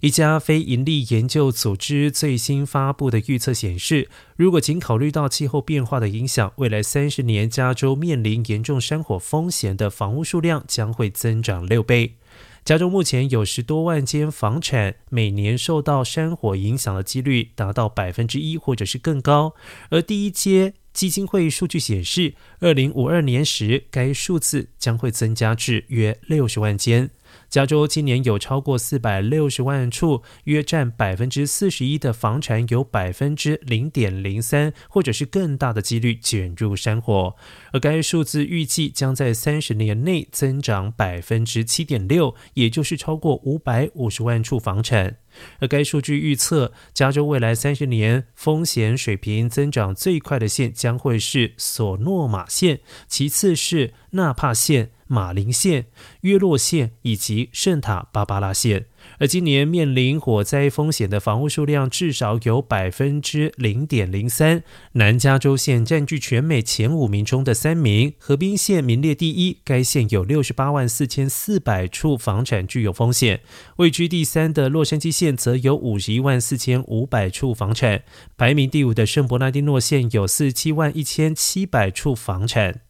一家非盈利研究组织最新发布的预测显示，如果仅考虑到气候变化的影响，未来三十年加州面临严重山火风险的房屋数量将会增长六倍。加州目前有十多万间房产，每年受到山火影响的几率达到百分之一或者是更高。而第一阶基金会数据显示，二零五二年时该数字将会增加至约六十万间。加州今年有超过四百六十万处，约占百分之四十一的房产，有百分之零点零三或者是更大的几率卷入山火，而该数字预计将在三十年内增长百分之七点六，也就是超过五百五十万处房产。而该数据预测，加州未来三十年风险水平增长最快的县将会是索诺马县，其次是纳帕县。马林县、约洛县以及圣塔芭芭拉县，而今年面临火灾风险的房屋数量至少有百分之零点零三。南加州县占据全美前五名中的三名，河滨县名列第一，该县有六十八万四千四百处房产具有风险。位居第三的洛杉矶县则有五十一万四千五百处房产，排名第五的圣伯纳丁诺县有四十七万一千七百处房产。